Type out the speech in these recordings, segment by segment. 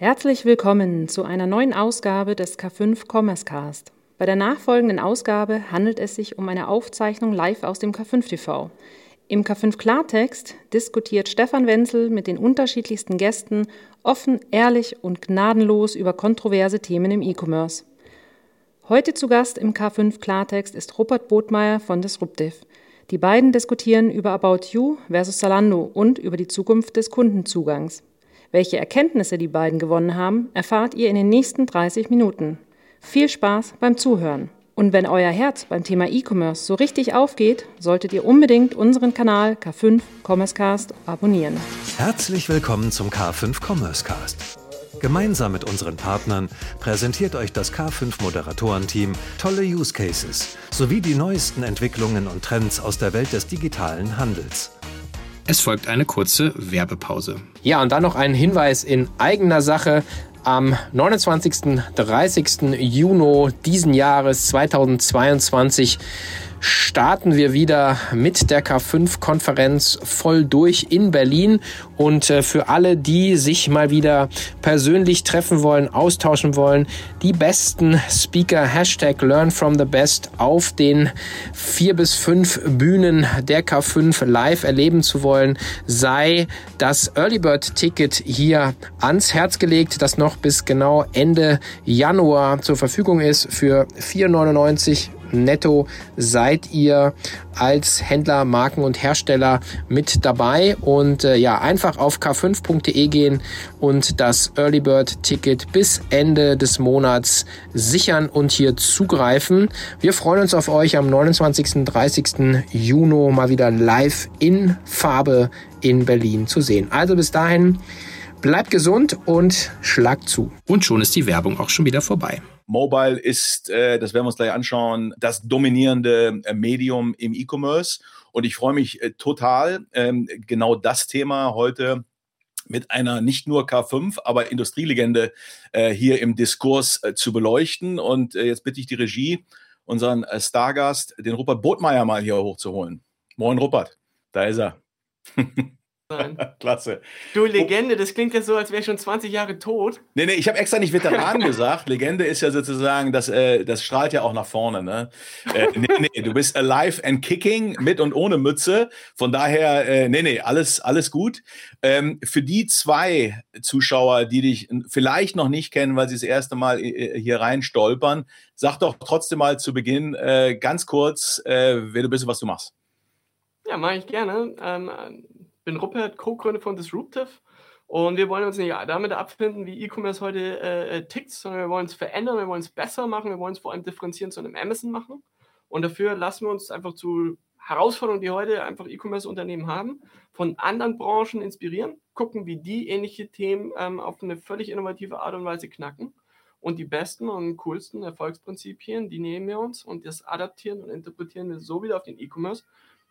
Herzlich willkommen zu einer neuen Ausgabe des K5 Commerce Cast. Bei der nachfolgenden Ausgabe handelt es sich um eine Aufzeichnung live aus dem K5 TV. Im K5 Klartext diskutiert Stefan Wenzel mit den unterschiedlichsten Gästen offen, ehrlich und gnadenlos über kontroverse Themen im E-Commerce. Heute zu Gast im K5 Klartext ist Rupert Botmeier von Disruptive. Die beiden diskutieren über About You versus Zalando und über die Zukunft des Kundenzugangs. Welche Erkenntnisse die beiden gewonnen haben, erfahrt ihr in den nächsten 30 Minuten. Viel Spaß beim Zuhören. Und wenn euer Herz beim Thema E-Commerce so richtig aufgeht, solltet ihr unbedingt unseren Kanal K5 Commerce Cast abonnieren. Herzlich willkommen zum K5 Commerce Cast. Gemeinsam mit unseren Partnern präsentiert euch das K5 Moderatorenteam tolle Use Cases sowie die neuesten Entwicklungen und Trends aus der Welt des digitalen Handels. Es folgt eine kurze Werbepause. Ja, und dann noch ein Hinweis in eigener Sache. Am 29. 30. Juni diesen Jahres 2022 starten wir wieder mit der K5-Konferenz voll durch in Berlin. Und äh, für alle, die sich mal wieder persönlich treffen wollen, austauschen wollen, die besten Speaker, Hashtag Learn from the Best auf den vier bis fünf Bühnen der K5 live erleben zu wollen, sei das Early Bird Ticket hier ans Herz gelegt, das noch bis genau Ende Januar zur Verfügung ist für 4,99 netto seid ihr als Händler, Marken und Hersteller mit dabei. Und äh, ja, einfach auf k5.de gehen und das Early Bird Ticket bis Ende des Monats sichern und hier zugreifen. Wir freuen uns auf euch am 29. 30. Juni mal wieder live in Farbe in Berlin zu sehen. Also bis dahin, bleibt gesund und schlagt zu. Und schon ist die Werbung auch schon wieder vorbei. Mobile ist, äh, das werden wir uns gleich anschauen, das dominierende äh, Medium im E-Commerce. Und ich freue mich äh, total, ähm, genau das Thema heute mit einer nicht nur K5, aber Industrielegende hier im Diskurs zu beleuchten. Und jetzt bitte ich die Regie, unseren Stargast, den Rupert Botmeier, mal hier hochzuholen. Moin, Rupert. Da ist er. sein. Klasse. Du Legende, das klingt jetzt so, als wäre ich schon 20 Jahre tot. Nee, nee, ich habe extra nicht Veteran gesagt. Legende ist ja sozusagen, das, äh, das strahlt ja auch nach vorne. Ne? Äh, nee, nee, du bist alive and kicking mit und ohne Mütze. Von daher, äh, nee, nee, alles, alles gut. Ähm, für die zwei Zuschauer, die dich vielleicht noch nicht kennen, weil sie das erste Mal äh, hier rein stolpern, sag doch trotzdem mal zu Beginn äh, ganz kurz, äh, wer du bist und was du machst. Ja, mache ich gerne. Ähm, bin Rupert, Co-Gründer von Disruptive. Und wir wollen uns nicht damit abfinden, wie E-Commerce heute äh, äh, tickt, sondern wir wollen es verändern, wir wollen es besser machen, wir wollen es vor allem differenzieren zu einem Amazon machen. Und dafür lassen wir uns einfach zu Herausforderungen, die heute einfach E-Commerce-Unternehmen haben, von anderen Branchen inspirieren, gucken, wie die ähnliche Themen ähm, auf eine völlig innovative Art und Weise knacken. Und die besten und coolsten Erfolgsprinzipien, die nehmen wir uns und das adaptieren und interpretieren wir so wieder auf den E-Commerce,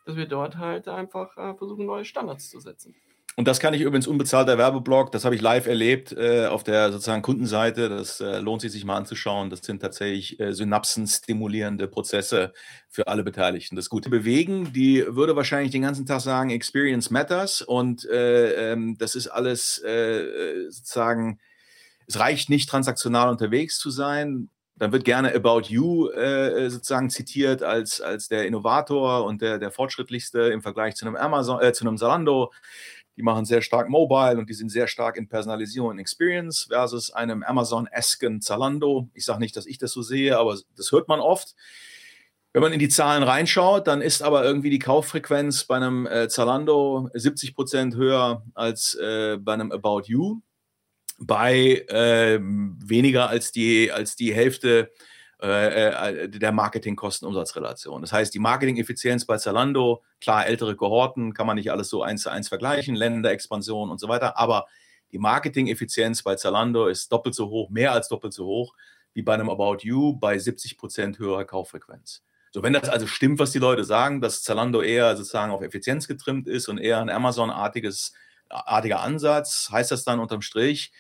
dass wir dort halt einfach äh, versuchen, neue Standards zu setzen. Und das kann ich übrigens unbezahlter Werbeblock, das habe ich live erlebt äh, auf der sozusagen Kundenseite. Das äh, lohnt sich, sich mal anzuschauen. Das sind tatsächlich äh, synapsenstimulierende Prozesse für alle Beteiligten. Das gute Bewegen, die würde wahrscheinlich den ganzen Tag sagen, Experience matters. Und äh, ähm, das ist alles äh, sozusagen, es reicht nicht transaktional unterwegs zu sein. Dann wird gerne About You äh, sozusagen zitiert als, als der Innovator und der, der fortschrittlichste im Vergleich zu einem Amazon, äh, zu einem Zalando. Die machen sehr stark Mobile und die sind sehr stark in Personalisierung und Experience versus einem Amazon-esken Zalando. Ich sage nicht, dass ich das so sehe, aber das hört man oft. Wenn man in die Zahlen reinschaut, dann ist aber irgendwie die Kauffrequenz bei einem äh, Zalando 70 Prozent höher als äh, bei einem About You bei äh, weniger als die, als die Hälfte äh, äh der Marketingkosten-Umsatzrelation. Das heißt, die Marketing-Effizienz bei Zalando, klar, ältere Kohorten, kann man nicht alles so eins zu eins vergleichen, Länderexpansion und so weiter, aber die Marketing-Effizienz bei Zalando ist doppelt so hoch, mehr als doppelt so hoch wie bei einem About You bei 70 Prozent höherer Kauffrequenz. So, wenn das also stimmt, was die Leute sagen, dass Zalando eher sozusagen auf Effizienz getrimmt ist und eher ein Amazon-artiges artiger Ansatz, heißt das dann unterm Strich,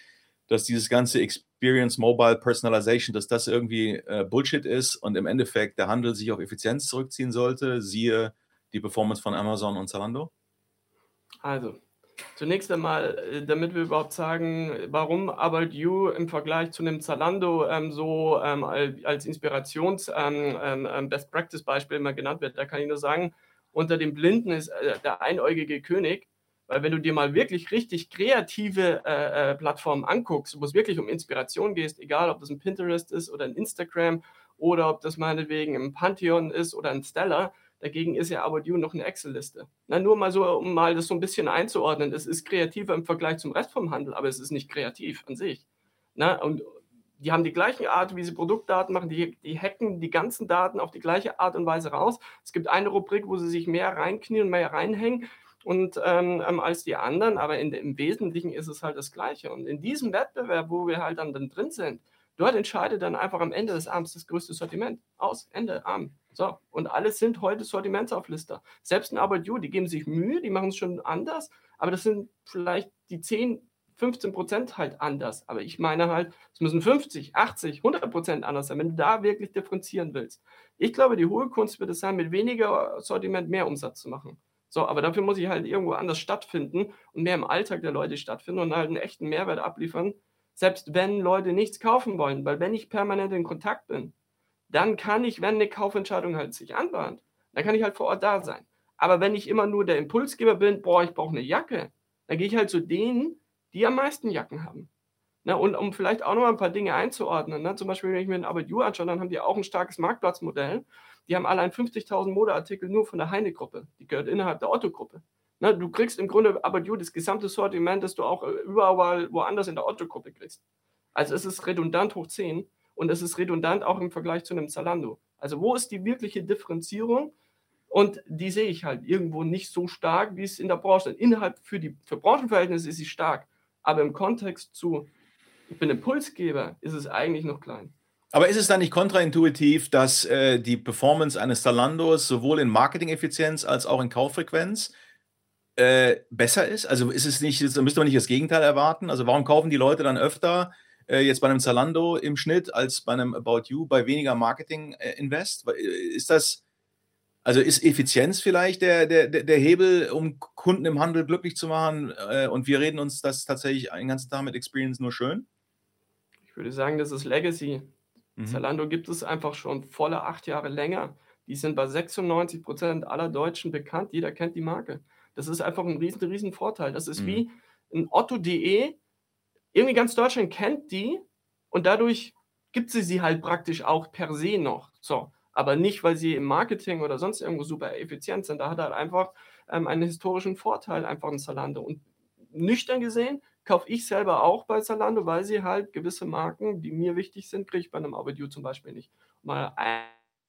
dass dieses ganze Experience Mobile Personalization, dass das irgendwie äh, Bullshit ist und im Endeffekt der Handel sich auf Effizienz zurückziehen sollte, siehe die Performance von Amazon und Zalando? Also, Zunächst einmal, äh, damit wir überhaupt sagen, warum About You im Vergleich zu einem Zalando ähm, so ähm, als Inspirations- ähm, ähm, ähm, immer genannt wird, da kann ich nur sagen, unter den Blinden ist äh, der einäugige König. Weil wenn du dir mal wirklich richtig kreative äh, äh, Plattformen anguckst, wo es wirklich um Inspiration geht, egal ob das ein Pinterest ist oder ein Instagram oder ob das meinetwegen ein Pantheon ist oder ein Stellar, dagegen ist ja About You noch eine Excel-Liste. Nur mal so, um mal das so ein bisschen einzuordnen. Es ist kreativer im Vergleich zum Rest vom Handel, aber es ist nicht kreativ an sich. Na, und die haben die gleiche Art, wie sie Produktdaten machen, die, die hacken die ganzen Daten auf die gleiche Art und Weise raus. Es gibt eine Rubrik, wo sie sich mehr reinknien und mehr reinhängen und ähm, ähm, als die anderen, aber in, im Wesentlichen ist es halt das Gleiche. Und in diesem Wettbewerb, wo wir halt dann, dann drin sind, dort entscheidet dann einfach am Ende des Abends das größte Sortiment. Aus, Ende, Abend. So, und alles sind heute Sortimentsauflister. Selbst ein You, die geben sich Mühe, die machen es schon anders, aber das sind vielleicht die 10, 15 Prozent halt anders. Aber ich meine halt, es müssen 50, 80, 100 Prozent anders sein, wenn du da wirklich differenzieren willst. Ich glaube, die hohe Kunst wird es sein, mit weniger Sortiment mehr Umsatz zu machen. So, aber dafür muss ich halt irgendwo anders stattfinden und mehr im Alltag der Leute stattfinden und halt einen echten Mehrwert abliefern, selbst wenn Leute nichts kaufen wollen. Weil wenn ich permanent in Kontakt bin, dann kann ich, wenn eine Kaufentscheidung halt sich anbahnt, dann kann ich halt vor Ort da sein. Aber wenn ich immer nur der Impulsgeber bin, boah, ich brauche eine Jacke, dann gehe ich halt zu denen, die am meisten Jacken haben. Na, und um vielleicht auch noch mal ein paar Dinge einzuordnen, ne? zum Beispiel, wenn ich mir den You anschaue, dann haben die auch ein starkes Marktplatzmodell. Die haben allein 50.000 Modeartikel nur von der Heine-Gruppe. Die gehört innerhalb der Otto-Gruppe. Ne? Du kriegst im Grunde About You das gesamte Sortiment, das du auch äh, überall woanders in der Otto-Gruppe kriegst. Also es ist redundant hoch 10 und es ist redundant auch im Vergleich zu einem Zalando. Also wo ist die wirkliche Differenzierung? Und die sehe ich halt irgendwo nicht so stark, wie es in der Branche ist. Innerhalb für die für Branchenverhältnisse ist sie stark. Aber im Kontext zu, ich bin Impulsgeber, ist es eigentlich noch klein. Aber ist es dann nicht kontraintuitiv, dass äh, die Performance eines Zalandos sowohl in Marketing-Effizienz als auch in Kauffrequenz äh, besser ist? Also ist es nicht, müsste man nicht das Gegenteil erwarten? Also warum kaufen die Leute dann öfter äh, jetzt bei einem Zalando im Schnitt als bei einem About You bei weniger Marketing-Invest? Äh, ist das, also ist Effizienz vielleicht der, der, der Hebel, um Kunden im Handel glücklich zu machen? Äh, und wir reden uns das tatsächlich einen ganzen Tag mit Experience nur schön? Ich würde sagen, das ist Legacy. Mhm. Zalando gibt es einfach schon volle acht Jahre länger. Die sind bei 96 Prozent aller Deutschen bekannt. Jeder kennt die Marke. Das ist einfach ein riesen, riesen Vorteil. Das ist mhm. wie ein Otto.de. Irgendwie ganz Deutschland kennt die und dadurch gibt sie sie halt praktisch auch per se noch. So, aber nicht, weil sie im Marketing oder sonst irgendwo super effizient sind. Da hat er halt einfach ähm, einen historischen Vorteil, einfach ein Zalando. Und nüchtern gesehen kaufe ich selber auch bei Zalando, weil sie halt gewisse Marken, die mir wichtig sind, kriege ich bei einem About zum Beispiel nicht. Mal ein,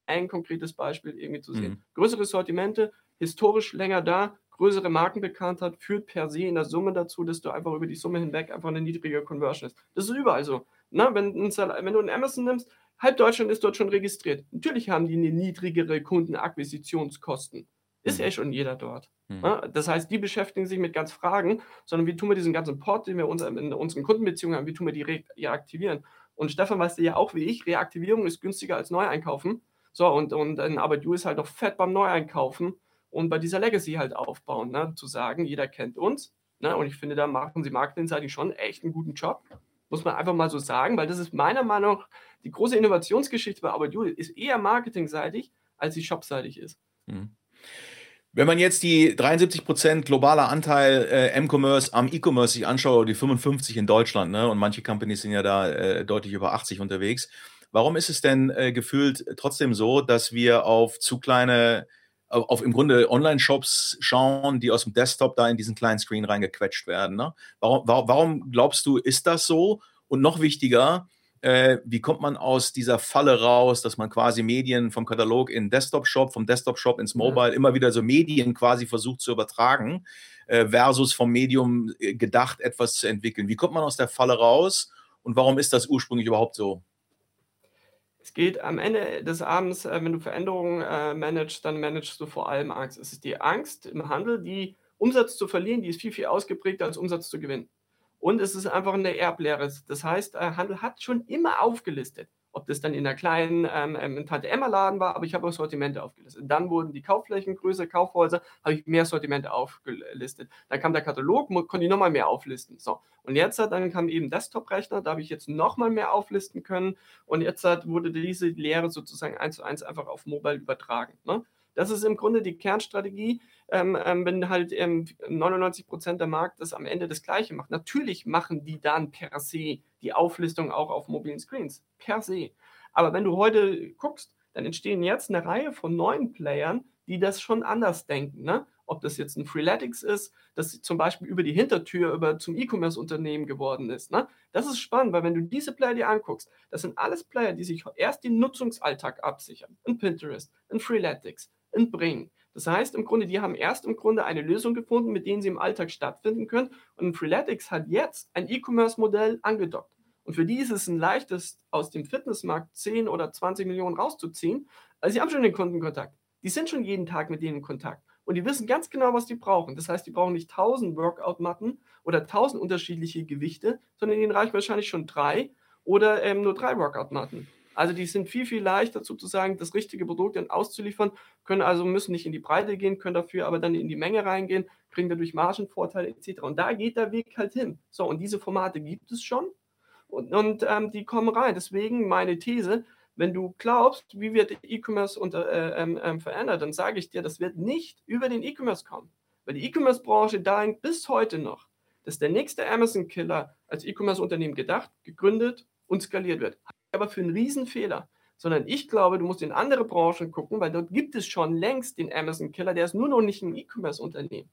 ein, konkretes Beispiel irgendwie zu sehen. Mhm. Größere Sortimente, historisch länger da, größere Markenbekanntheit führt per se in der Summe dazu, dass du einfach über die Summe hinweg einfach eine niedrige Conversion hast. Das ist überall so. Na, wenn, wenn du einen Amazon nimmst, halb Deutschland ist dort schon registriert. Natürlich haben die eine niedrigere Kundenakquisitionskosten. Ist mhm. ja schon jeder dort. Mhm. Das heißt, die beschäftigen sich mit ganz Fragen, sondern wie tun wir diesen ganzen Port, den wir in unseren Kundenbeziehungen haben, wie tun wir die reaktivieren? Und Stefan weißt du ja auch wie ich, Reaktivierung ist günstiger als Neueinkaufen. So, und, und ein You ist halt doch fett beim Neueinkaufen und bei dieser Legacy halt aufbauen, ne? zu sagen, jeder kennt uns. Ne? Und ich finde, da machen sie marketingseitig schon echt einen guten Job. Muss man einfach mal so sagen, weil das ist meiner Meinung nach die große Innovationsgeschichte bei You, ist eher marketingseitig, als sie shopseitig ist. Mhm. Wenn man jetzt die 73% globaler Anteil äh, M-Commerce am E-Commerce sich anschaut, die 55 in Deutschland, ne, und manche Companies sind ja da äh, deutlich über 80 unterwegs, warum ist es denn äh, gefühlt trotzdem so, dass wir auf zu kleine, auf, auf im Grunde Online-Shops schauen, die aus dem Desktop da in diesen kleinen Screen reingequetscht werden? Ne? Warum, warum glaubst du, ist das so? Und noch wichtiger, äh, wie kommt man aus dieser Falle raus, dass man quasi Medien vom Katalog in Desktop-Shop, vom Desktop-Shop ins Mobile, ja. immer wieder so Medien quasi versucht zu übertragen, äh, versus vom Medium äh, gedacht, etwas zu entwickeln. Wie kommt man aus der Falle raus und warum ist das ursprünglich überhaupt so? Es geht am Ende des Abends, äh, wenn du Veränderungen äh, managst, dann managst du vor allem Angst. Es ist die Angst im Handel, die Umsatz zu verlieren, die ist viel, viel ausgeprägter als Umsatz zu gewinnen. Und es ist einfach eine Erblehre. Das heißt, Handel hat schon immer aufgelistet, ob das dann in einer kleinen ähm, ähm Tante Emma Laden war, aber ich habe auch Sortimente aufgelistet. Dann wurden die Kaufflächen größer, Kaufhäuser, habe ich mehr Sortimente aufgelistet. Dann kam der Katalog, konnte ich nochmal mehr auflisten. So. Und jetzt hat dann kam eben Desktop-Rechner, da habe ich jetzt nochmal mehr auflisten können. Und jetzt hat, wurde diese Lehre sozusagen eins zu eins einfach auf Mobile übertragen. Ne? Das ist im Grunde die Kernstrategie, ähm, ähm, wenn halt ähm, 99 Prozent der Markt das am Ende das Gleiche macht. Natürlich machen die dann per se die Auflistung auch auf mobilen Screens. Per se. Aber wenn du heute guckst, dann entstehen jetzt eine Reihe von neuen Playern, die das schon anders denken. Ne? Ob das jetzt ein Freeletics ist, das zum Beispiel über die Hintertür über zum E-Commerce-Unternehmen geworden ist. Ne? Das ist spannend, weil wenn du diese Player dir anguckst, das sind alles Player, die sich erst den Nutzungsalltag absichern. Ein Pinterest, ein Freeletics, ein Bring. Das heißt im Grunde, die haben erst im Grunde eine Lösung gefunden, mit denen sie im Alltag stattfinden können. Und Freeletics hat jetzt ein E-Commerce-Modell angedockt. Und für die ist es ein leichtes, aus dem Fitnessmarkt 10 oder 20 Millionen rauszuziehen, weil sie haben schon den Kundenkontakt. Die sind schon jeden Tag mit denen in Kontakt. Und die wissen ganz genau, was die brauchen. Das heißt, die brauchen nicht 1000 Workout-Matten oder 1000 unterschiedliche Gewichte, sondern ihnen reichen wahrscheinlich schon drei oder ähm, nur drei Workout-Matten. Also die sind viel, viel leichter sozusagen, das richtige Produkt dann auszuliefern, können also müssen nicht in die Breite gehen, können dafür aber dann in die Menge reingehen, kriegen dadurch Margenvorteile etc. Und da geht der Weg halt hin. So, und diese Formate gibt es schon und, und ähm, die kommen rein. Deswegen meine These, wenn du glaubst, wie wird E-Commerce äh, ähm, ähm, verändert, dann sage ich dir, das wird nicht über den E-Commerce kommen. Weil die E-Commerce-Branche denkt bis heute noch, dass der nächste Amazon-Killer als E-Commerce-Unternehmen gedacht, gegründet und skaliert wird aber für einen Riesenfehler. Sondern ich glaube, du musst in andere Branchen gucken, weil dort gibt es schon längst den Amazon-Killer, der ist nur noch nicht ein E-Commerce-Unternehmen.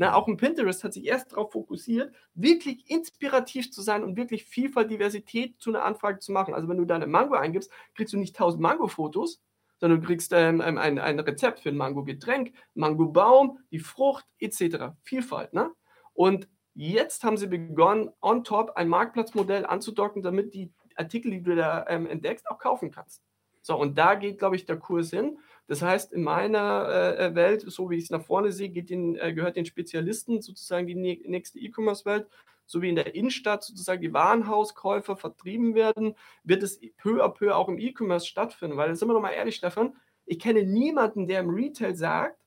Na, auch ein Pinterest hat sich erst darauf fokussiert, wirklich inspirativ zu sein und wirklich Vielfalt, Diversität zu einer Anfrage zu machen. Also wenn du deine Mango eingibst, kriegst du nicht 1000 Mango-Fotos, sondern du kriegst ähm, ein, ein, Rezept für ein Mango-Getränk, Mango-Baum, die Frucht etc. Vielfalt. Ne? Und jetzt haben sie begonnen, on top ein Marktplatzmodell anzudocken, damit die Artikel, die du da ähm, entdeckst, auch kaufen kannst. So, und da geht, glaube ich, der Kurs hin. Das heißt, in meiner äh, äh Welt, so wie ich es nach vorne sehe, den, äh, gehört den Spezialisten sozusagen die nächste E-Commerce-Welt. So wie in der Innenstadt sozusagen die Warenhauskäufer vertrieben werden, wird es peu à peu auch im E-Commerce stattfinden. Weil, sind wir doch mal ehrlich, Stefan, ich kenne niemanden, der im Retail sagt,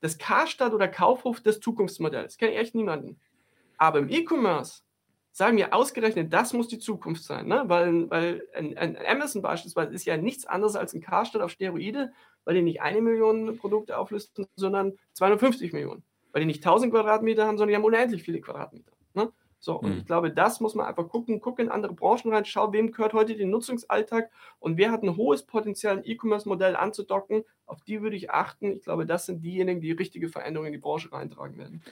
dass Karstadt oder Kaufhof das Zukunftsmodell ist. Kenne ich echt niemanden. Aber im E-Commerce sagen wir ausgerechnet, das muss die Zukunft sein, ne? weil, weil ein, ein Amazon beispielsweise ist ja nichts anderes als ein Karstadt auf Steroide, weil die nicht eine Million Produkte auflisten, sondern 250 Millionen. Weil die nicht 1000 Quadratmeter haben, sondern die haben unendlich viele Quadratmeter. Ne? So, und mhm. ich glaube, das muss man einfach gucken, gucken in andere Branchen rein, schau, wem gehört heute den Nutzungsalltag und wer hat ein hohes Potenzial, ein E-Commerce-Modell anzudocken, auf die würde ich achten. Ich glaube, das sind diejenigen, die richtige Veränderungen in die Branche reintragen werden.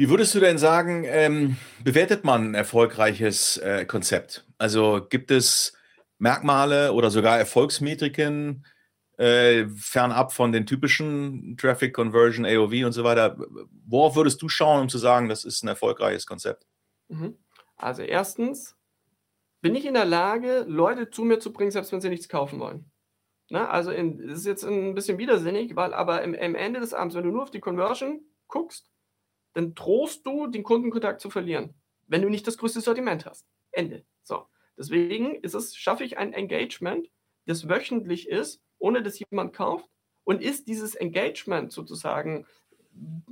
Wie würdest du denn sagen, ähm, bewertet man ein erfolgreiches äh, Konzept? Also gibt es Merkmale oder sogar Erfolgsmetriken äh, fernab von den typischen Traffic Conversion, AOV und so weiter? Worauf würdest du schauen, um zu sagen, das ist ein erfolgreiches Konzept? Mhm. Also erstens, bin ich in der Lage, Leute zu mir zu bringen, selbst wenn sie nichts kaufen wollen? Na, also in, das ist jetzt ein bisschen widersinnig, weil aber im, im Ende des Abends, wenn du nur auf die Conversion guckst, dann drohst du, den Kundenkontakt zu verlieren, wenn du nicht das größte Sortiment hast. Ende. So. Deswegen ist es, schaffe ich ein Engagement, das wöchentlich ist, ohne dass jemand kauft. Und ist dieses Engagement sozusagen,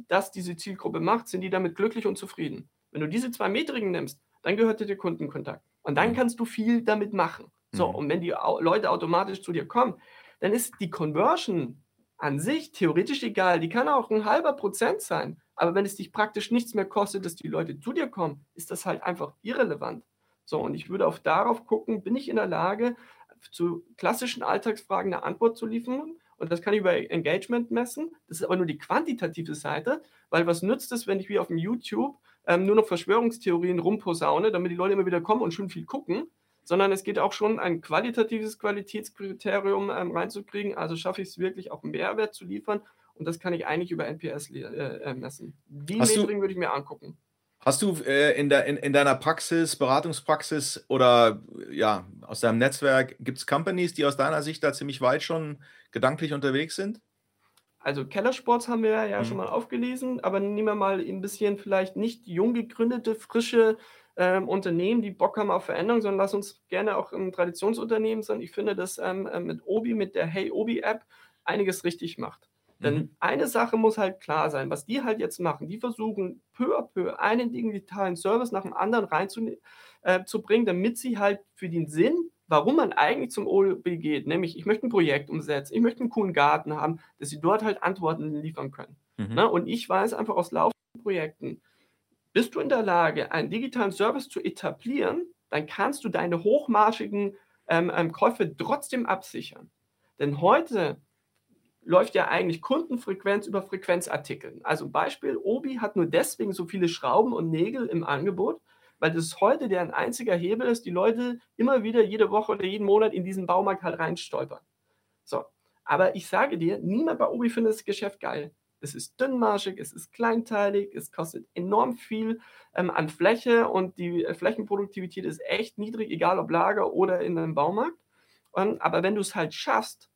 das diese Zielgruppe macht, sind die damit glücklich und zufrieden. Wenn du diese zwei Metriken nimmst, dann gehört dir der Kundenkontakt. Und dann mhm. kannst du viel damit machen. So, mhm. und wenn die Leute automatisch zu dir kommen, dann ist die Conversion an sich theoretisch egal. Die kann auch ein halber Prozent sein. Aber wenn es dich praktisch nichts mehr kostet, dass die Leute zu dir kommen, ist das halt einfach irrelevant. So, und ich würde auch darauf gucken, bin ich in der Lage, zu klassischen Alltagsfragen eine Antwort zu liefern? Und das kann ich über Engagement messen. Das ist aber nur die quantitative Seite, weil was nützt es, wenn ich wie auf dem YouTube ähm, nur noch Verschwörungstheorien rumposaune, damit die Leute immer wieder kommen und schon viel gucken, sondern es geht auch schon ein qualitatives Qualitätskriterium ähm, reinzukriegen. Also schaffe ich es wirklich auch Mehrwert zu liefern und das kann ich eigentlich über NPS äh, äh, messen. Die Metrik würde ich mir angucken. Hast du äh, in, der, in, in, deiner Praxis, Beratungspraxis oder ja, aus deinem Netzwerk, gibt es Companies, die aus deiner Sicht da ziemlich weit schon gedanklich unterwegs sind? Also Kellersports haben wir ja mhm. schon mal aufgelesen, aber nehmen wir mal ein bisschen vielleicht nicht jung gegründete, frische ähm, Unternehmen, die Bock haben auf Veränderung, sondern lass uns gerne auch ein Traditionsunternehmen sein. Ich finde, dass ähm, äh, mit Obi, mit der Hey Obi App, einiges richtig macht. Denn mhm. eine Sache muss halt klar sein, was die halt jetzt machen, die versuchen peu à peu einen digitalen Service nach dem anderen reinzubringen, äh, zu damit sie halt für den Sinn, warum man eigentlich zum OB geht, nämlich ich möchte ein Projekt umsetzen, ich möchte einen coolen Garten haben, dass sie dort halt Antworten liefern können. Mhm. Ne? Und ich weiß einfach aus laufenden Projekten, bist du in der Lage, einen digitalen Service zu etablieren, dann kannst du deine hochmarschigen ähm, ähm, Käufe trotzdem absichern. Denn heute läuft ja eigentlich Kundenfrequenz über Frequenzartikeln. Also Beispiel, Obi hat nur deswegen so viele Schrauben und Nägel im Angebot, weil das heute deren einziger Hebel ist, die Leute immer wieder jede Woche oder jeden Monat in diesen Baumarkt halt reinstolpern. So, aber ich sage dir, niemand bei Obi findet das Geschäft geil es ist dünnmarschig, es ist kleinteilig, es kostet enorm viel ähm, an Fläche und die äh, Flächenproduktivität ist echt niedrig, egal ob Lager oder in einem Baumarkt. Und, aber wenn du es halt schaffst,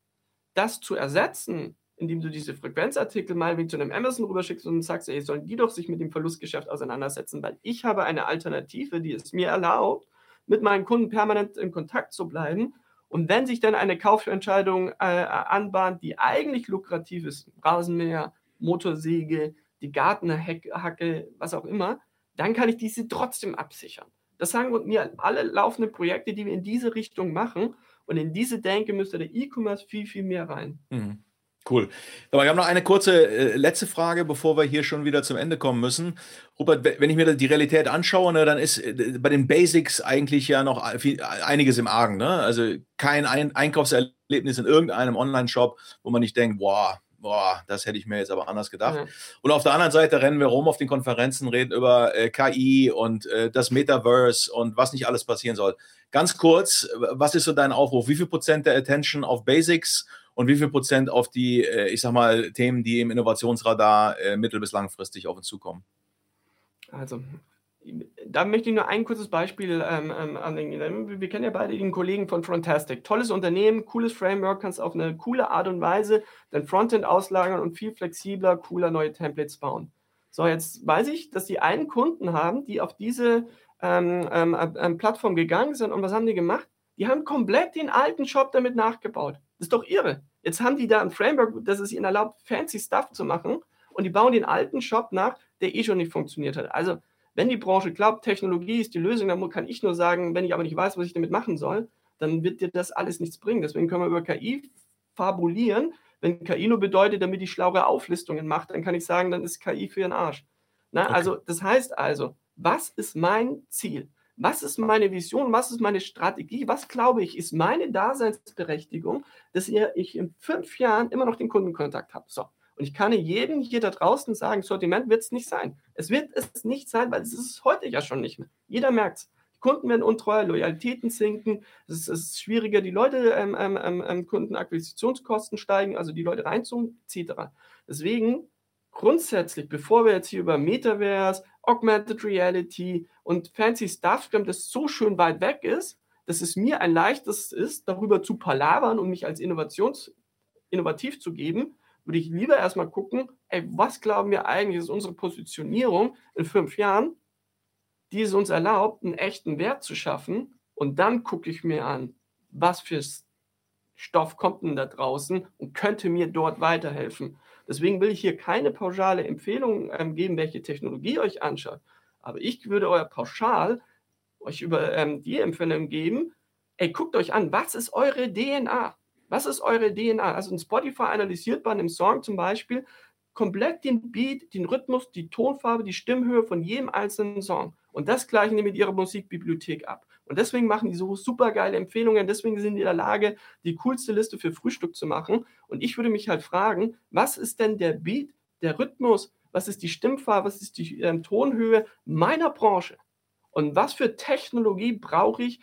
das zu ersetzen, indem du diese Frequenzartikel mal wie zu einem Amazon rüberschickst und sagst, ey, sollen die doch sich mit dem Verlustgeschäft auseinandersetzen, weil ich habe eine Alternative, die es mir erlaubt, mit meinen Kunden permanent in Kontakt zu bleiben. Und wenn sich dann eine Kaufentscheidung äh, anbahnt, die eigentlich lukrativ ist, Rasenmäher, Motorsäge, die Gartenhacke, was auch immer, dann kann ich diese trotzdem absichern. Das sagen mir alle laufenden Projekte, die wir in diese Richtung machen. Und in diese Denke müsste der E-Commerce viel, viel mehr rein. Mhm. Cool. Aber wir haben noch eine kurze äh, letzte Frage, bevor wir hier schon wieder zum Ende kommen müssen. Robert, wenn ich mir die Realität anschaue, ne, dann ist äh, bei den Basics eigentlich ja noch viel, einiges im Argen. Ne? Also kein Ein Einkaufserlebnis in irgendeinem Online-Shop, wo man nicht denkt, boah, boah, das hätte ich mir jetzt aber anders gedacht. Ja. Und auf der anderen Seite rennen wir rum auf den Konferenzen, reden über äh, KI und äh, das Metaverse und was nicht alles passieren soll. Ganz kurz, was ist so dein Aufruf? Wie viel Prozent der Attention auf Basics und wie viel Prozent auf die, äh, ich sag mal, Themen, die im Innovationsradar äh, mittel- bis langfristig auf uns zukommen? Also da möchte ich nur ein kurzes Beispiel ähm, ähm, anlegen. Wir kennen ja beide den Kollegen von Frontastic. Tolles Unternehmen, cooles Framework, kannst auf eine coole Art und Weise dein Frontend auslagern und viel flexibler, cooler neue Templates bauen. So, jetzt weiß ich, dass die einen Kunden haben, die auf diese ähm, ähm, ähm, Plattform gegangen sind und was haben die gemacht? Die haben komplett den alten Shop damit nachgebaut. Das ist doch irre. Jetzt haben die da ein Framework, das es ihnen erlaubt, fancy Stuff zu machen und die bauen den alten Shop nach, der eh schon nicht funktioniert hat. Also wenn die Branche glaubt, Technologie ist die Lösung, dann kann ich nur sagen, wenn ich aber nicht weiß, was ich damit machen soll, dann wird dir das alles nichts bringen. Deswegen können wir über KI fabulieren. Wenn KI nur bedeutet, damit die schlaue Auflistungen macht, dann kann ich sagen, dann ist KI für ihren Arsch. Na, okay. Also, das heißt also, was ist mein Ziel? Was ist meine Vision? Was ist meine Strategie? Was glaube ich, ist meine Daseinsberechtigung, dass ich in fünf Jahren immer noch den Kundenkontakt habe? So. Und ich kann jedem hier da draußen sagen, Sortiment wird es nicht sein. Es wird es nicht sein, weil es ist heute ja schon nicht mehr. Jeder merkt es. Kunden werden untreuer, Loyalitäten sinken, es ist, schwieriger, die Leute, ähm, ähm, ähm, ähm, Kundenakquisitionskosten steigen, also die Leute reinzogen, etc. Deswegen grundsätzlich, bevor wir jetzt hier über Metaverse, Augmented Reality und fancy Stuff sprechen, das so schön weit weg ist, dass es mir ein leichtes ist, darüber zu palabern und mich als Innovations innovativ zu geben, würde ich lieber erstmal gucken, ey, was glauben wir eigentlich ist unsere Positionierung in fünf Jahren, die es uns erlaubt, einen echten Wert zu schaffen. Und dann gucke ich mir an, was für Stoff kommt denn da draußen und könnte mir dort weiterhelfen. Deswegen will ich hier keine pauschale Empfehlung ähm, geben, welche Technologie euch anschaut. Aber ich würde euer pauschal euch über ähm, die Empfehlung geben, ey, guckt euch an, was ist eure DNA? Was ist eure DNA? Also ein Spotify analysiert bei einem Song zum Beispiel komplett den Beat, den Rhythmus, die Tonfarbe, die Stimmhöhe von jedem einzelnen Song. Und das gleichen die mit ihrer Musikbibliothek ab. Und deswegen machen die so super geile Empfehlungen. Deswegen sind die in der Lage, die coolste Liste für Frühstück zu machen. Und ich würde mich halt fragen, was ist denn der Beat, der Rhythmus, was ist die Stimmfarbe, was ist die ähm, Tonhöhe meiner Branche? Und was für Technologie brauche ich,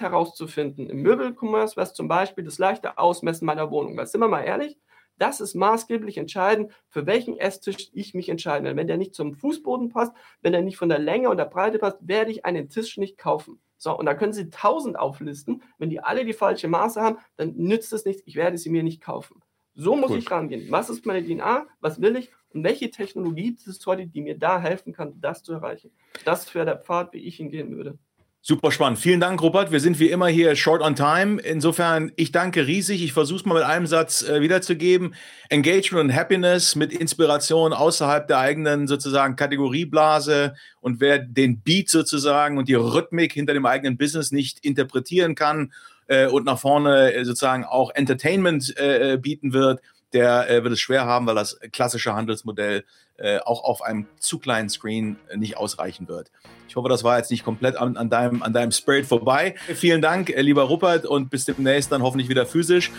herauszufinden. Im Möbelcommerce wäre es zum Beispiel das leichte Ausmessen meiner Wohnung. Weil sind wir mal ehrlich, das ist maßgeblich entscheidend, für welchen Esstisch ich mich entscheide. Wenn der nicht zum Fußboden passt, wenn er nicht von der Länge und der Breite passt, werde ich einen Tisch nicht kaufen. So, und da können Sie tausend auflisten. Wenn die alle die falsche Maße haben, dann nützt es nichts. Ich werde sie mir nicht kaufen. So muss cool. ich rangehen. Was ist meine DNA? Was will ich? Und welche Technologie ist es heute, die mir da helfen kann, das zu erreichen? Das wäre der Pfad, wie ich ihn gehen würde. Super spannend. Vielen Dank, Rupert. Wir sind wie immer hier short on time. Insofern, ich danke riesig. Ich versuche es mal mit einem Satz äh, wiederzugeben. Engagement und Happiness mit Inspiration außerhalb der eigenen sozusagen Kategorieblase. Und wer den Beat sozusagen und die Rhythmik hinter dem eigenen Business nicht interpretieren kann äh, und nach vorne äh, sozusagen auch Entertainment äh, äh, bieten wird, der äh, wird es schwer haben, weil das klassische Handelsmodell äh, auch auf einem zu kleinen Screen äh, nicht ausreichen wird. Ich hoffe, das war jetzt nicht komplett an, an, deinem, an deinem Spirit vorbei. Vielen Dank, äh, lieber Rupert, und bis demnächst dann hoffentlich wieder physisch.